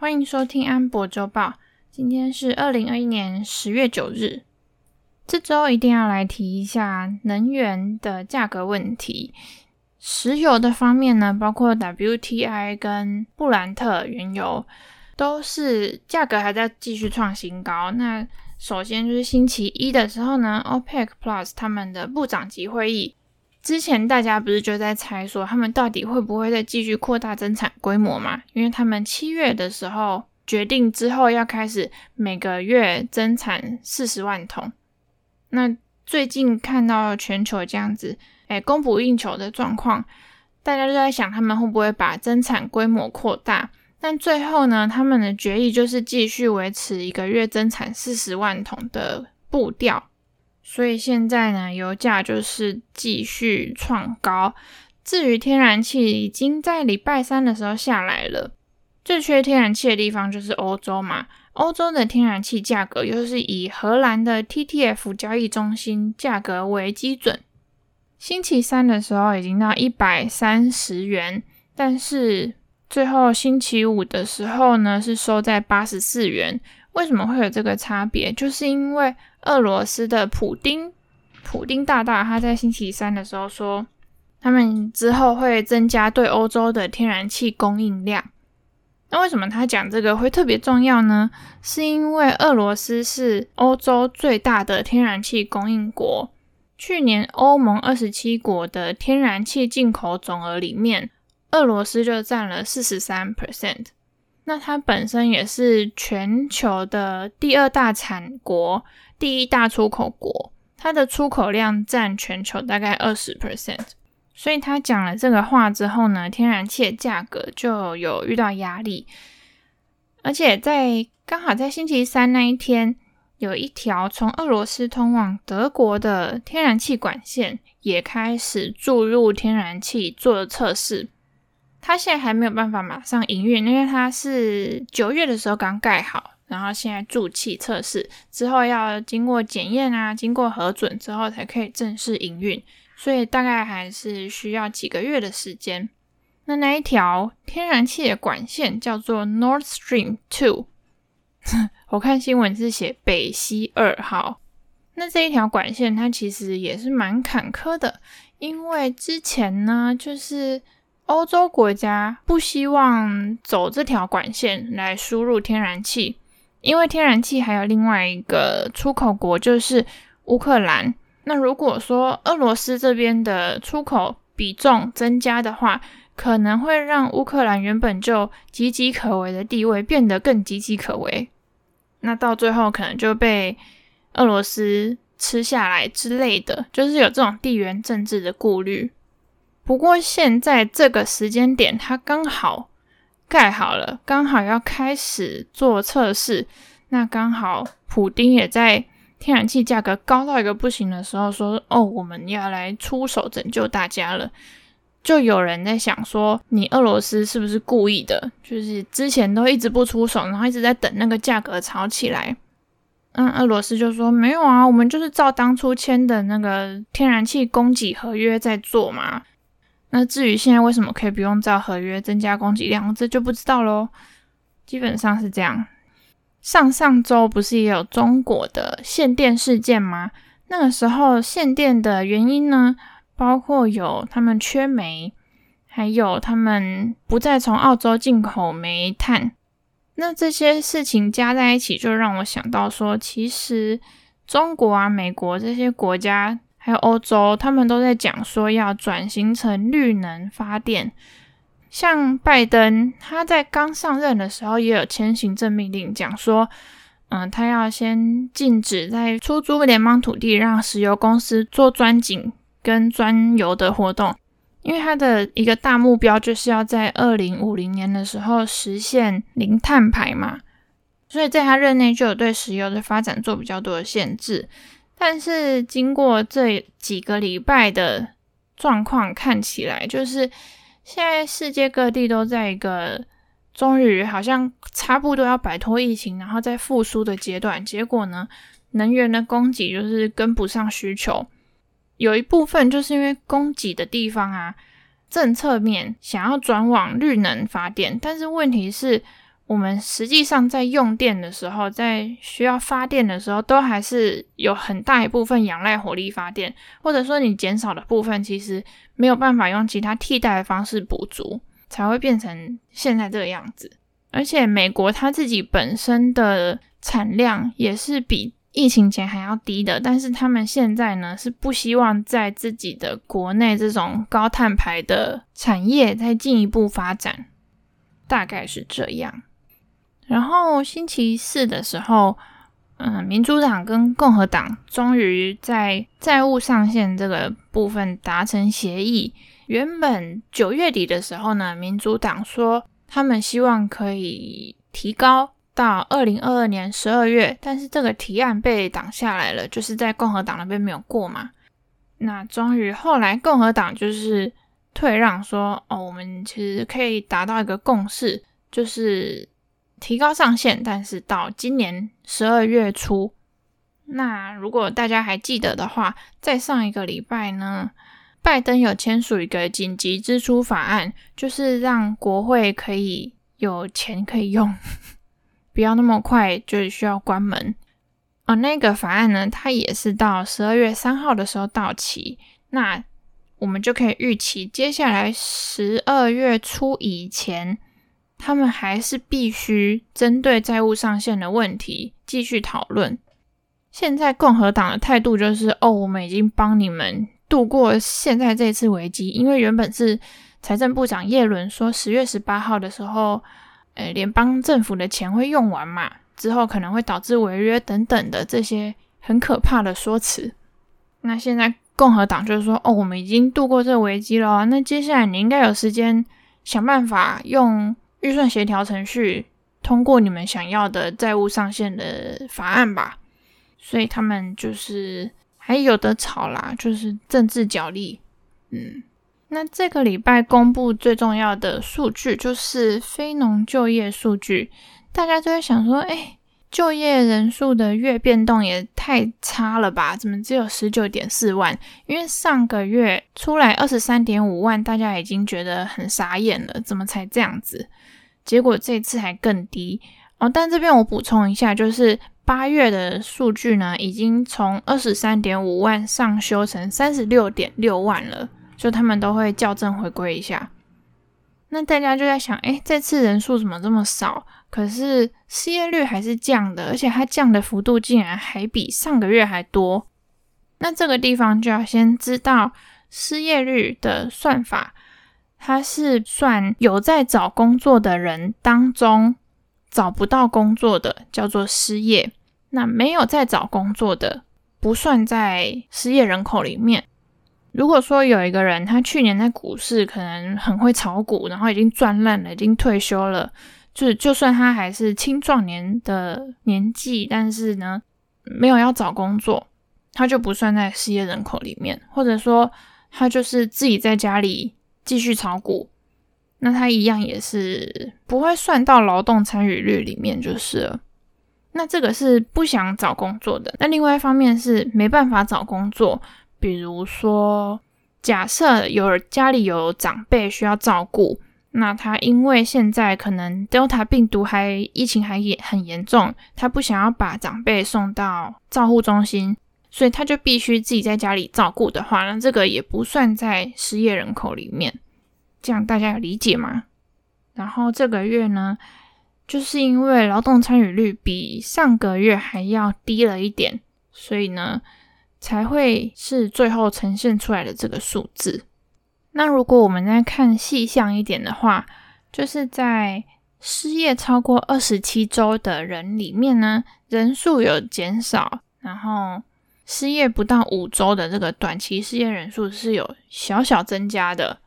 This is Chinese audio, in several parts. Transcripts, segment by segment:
欢迎收听安博周报。今天是二零二一年十月九日。这周一定要来提一下能源的价格问题。石油的方面呢，包括 WTI 跟布兰特原油，都是价格还在继续创新高。那首先就是星期一的时候呢，OPEC Plus 他们的部长级会议。之前大家不是就在猜说他们到底会不会再继续扩大增产规模嘛？因为他们七月的时候决定之后要开始每个月增产四十万桶。那最近看到全球这样子，哎，供不应求的状况，大家就在想他们会不会把增产规模扩大？但最后呢，他们的决议就是继续维持一个月增产四十万桶的步调。所以现在呢，油价就是继续创高。至于天然气，已经在礼拜三的时候下来了。最缺天然气的地方就是欧洲嘛。欧洲的天然气价格又是以荷兰的 TTF 交易中心价格为基准。星期三的时候已经到一百三十元，但是最后星期五的时候呢，是收在八十四元。为什么会有这个差别？就是因为俄罗斯的普丁，普丁大大他在星期三的时候说，他们之后会增加对欧洲的天然气供应量。那为什么他讲这个会特别重要呢？是因为俄罗斯是欧洲最大的天然气供应国，去年欧盟二十七国的天然气进口总额里面，俄罗斯就占了四十三 percent。那它本身也是全球的第二大产国，第一大出口国，它的出口量占全球大概二十 percent。所以他讲了这个话之后呢，天然气的价格就有遇到压力，而且在刚好在星期三那一天，有一条从俄罗斯通往德国的天然气管线也开始注入天然气做测试。它现在还没有办法马上营运，因为它是九月的时候刚盖好，然后现在注气测试之后要经过检验啊，经过核准之后才可以正式营运，所以大概还是需要几个月的时间。那那一条天然气的管线叫做 North Stream Two，我看新闻是写北溪二号。那这一条管线它其实也是蛮坎坷的，因为之前呢就是。欧洲国家不希望走这条管线来输入天然气，因为天然气还有另外一个出口国就是乌克兰。那如果说俄罗斯这边的出口比重增加的话，可能会让乌克兰原本就岌岌可危的地位变得更岌岌可危。那到最后可能就被俄罗斯吃下来之类的，就是有这种地缘政治的顾虑。不过现在这个时间点，它刚好盖好了，刚好要开始做测试。那刚好普丁也在天然气价格高到一个不行的时候说：“哦，我们要来出手拯救大家了。”就有人在想说：“你俄罗斯是不是故意的？就是之前都一直不出手，然后一直在等那个价格炒起来。”嗯，俄罗斯就说：“没有啊，我们就是照当初签的那个天然气供给合约在做嘛。”那至于现在为什么可以不用照合约增加供给量，这就不知道喽。基本上是这样。上上周不是也有中国的限电事件吗？那个时候限电的原因呢，包括有他们缺煤，还有他们不再从澳洲进口煤炭。那这些事情加在一起，就让我想到说，其实中国啊、美国这些国家。还有欧洲，他们都在讲说要转型成绿能发电。像拜登，他在刚上任的时候也有签行政命令，讲说，嗯，他要先禁止在出租联邦土地让石油公司做钻井跟钻油的活动，因为他的一个大目标就是要在二零五零年的时候实现零碳排嘛。所以在他任内就有对石油的发展做比较多的限制。但是经过这几个礼拜的状况看起来，就是现在世界各地都在一个终于好像差不多要摆脱疫情，然后再复苏的阶段。结果呢，能源的供给就是跟不上需求。有一部分就是因为供给的地方啊，政策面想要转往绿能发电，但是问题是，我们实际上在用电的时候，在需要发电的时候，都还是有很大一部分仰赖火力发电，或者说你减少的部分，其实没有办法用其他替代的方式补足，才会变成现在这个样子。而且美国它自己本身的产量也是比疫情前还要低的，但是他们现在呢，是不希望在自己的国内这种高碳排的产业再进一步发展，大概是这样。然后星期四的时候，嗯，民主党跟共和党终于在债务上限这个部分达成协议。原本九月底的时候呢，民主党说他们希望可以提高到二零二二年十二月，但是这个提案被挡下来了，就是在共和党那边没有过嘛。那终于后来共和党就是退让说，哦，我们其实可以达到一个共识，就是。提高上限，但是到今年十二月初。那如果大家还记得的话，在上一个礼拜呢，拜登有签署一个紧急支出法案，就是让国会可以有钱可以用，不要那么快就需要关门。而那个法案呢，它也是到十二月三号的时候到期。那我们就可以预期，接下来十二月初以前。他们还是必须针对债务上限的问题继续讨论。现在共和党的态度就是：哦，我们已经帮你们度过现在这次危机。因为原本是财政部长耶伦说，十月十八号的时候，呃，联邦政府的钱会用完嘛，之后可能会导致违约等等的这些很可怕的说辞。那现在共和党就是说：哦，我们已经度过这个危机了，那接下来你应该有时间想办法用。预算协调程序通过你们想要的债务上限的法案吧，所以他们就是还有的吵啦，就是政治角力。嗯，那这个礼拜公布最重要的数据就是非农就业数据，大家就会想说，哎，就业人数的月变动也太差了吧？怎么只有十九点四万？因为上个月出来二十三点五万，大家已经觉得很傻眼了，怎么才这样子？结果这次还更低哦，但这边我补充一下，就是八月的数据呢，已经从二十三点五万上修成三十六点六万了，就他们都会校正回归一下。那大家就在想，诶，这次人数怎么这么少？可是失业率还是降的，而且它降的幅度竟然还比上个月还多。那这个地方就要先知道失业率的算法。他是算有在找工作的人当中找不到工作的，叫做失业。那没有在找工作的，不算在失业人口里面。如果说有一个人，他去年在股市可能很会炒股，然后已经赚烂了，已经退休了，就是就算他还是青壮年的年纪，但是呢，没有要找工作，他就不算在失业人口里面。或者说，他就是自己在家里。继续炒股，那他一样也是不会算到劳动参与率里面就是了。那这个是不想找工作的。那另外一方面是没办法找工作，比如说假设有家里有长辈需要照顾，那他因为现在可能 Delta 病毒还疫情还也很严重，他不想要把长辈送到照护中心。所以他就必须自己在家里照顾的话，那这个也不算在失业人口里面，这样大家有理解吗？然后这个月呢，就是因为劳动参与率比上个月还要低了一点，所以呢，才会是最后呈现出来的这个数字。那如果我们再看细项一点的话，就是在失业超过二十七周的人里面呢，人数有减少，然后。失业不到五周的这个短期失业人数是有小小增加的。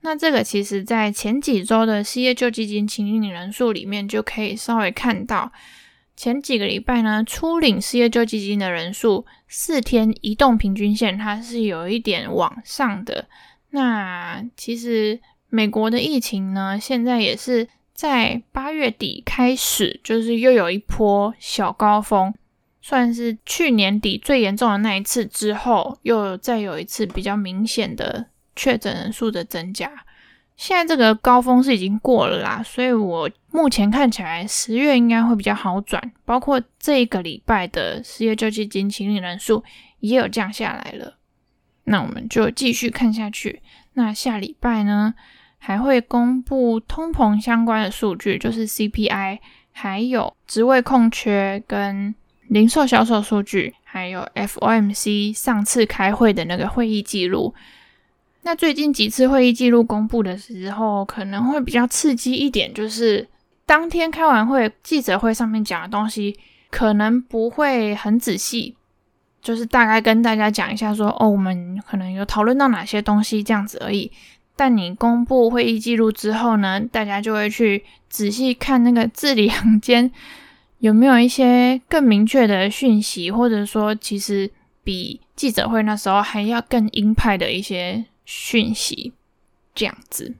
那这个其实在前几周的失业救济金请领人数里面就可以稍微看到，前几个礼拜呢，初领失业救济金的人数四天移动平均线它是有一点往上的。那其实美国的疫情呢，现在也是在八月底开始，就是又有一波小高峰。算是去年底最严重的那一次之后，又再有一次比较明显的确诊人数的增加，现在这个高峰是已经过了啦，所以我目前看起来十月应该会比较好转，包括这一个礼拜的失业救济金请领人数也有降下来了。那我们就继续看下去。那下礼拜呢，还会公布通膨相关的数据，就是 CPI，还有职位空缺跟零售销售数据，还有 FOMC 上次开会的那个会议记录。那最近几次会议记录公布的时候，可能会比较刺激一点，就是当天开完会，记者会上面讲的东西可能不会很仔细，就是大概跟大家讲一下说，哦，我们可能有讨论到哪些东西这样子而已。但你公布会议记录之后呢，大家就会去仔细看那个字里行间有没有一些更明确的讯息，或者说其实比记者会那时候还要更鹰派的一些。讯息这样子，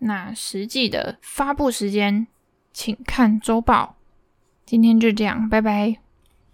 那实际的发布时间，请看周报。今天就这样，拜拜。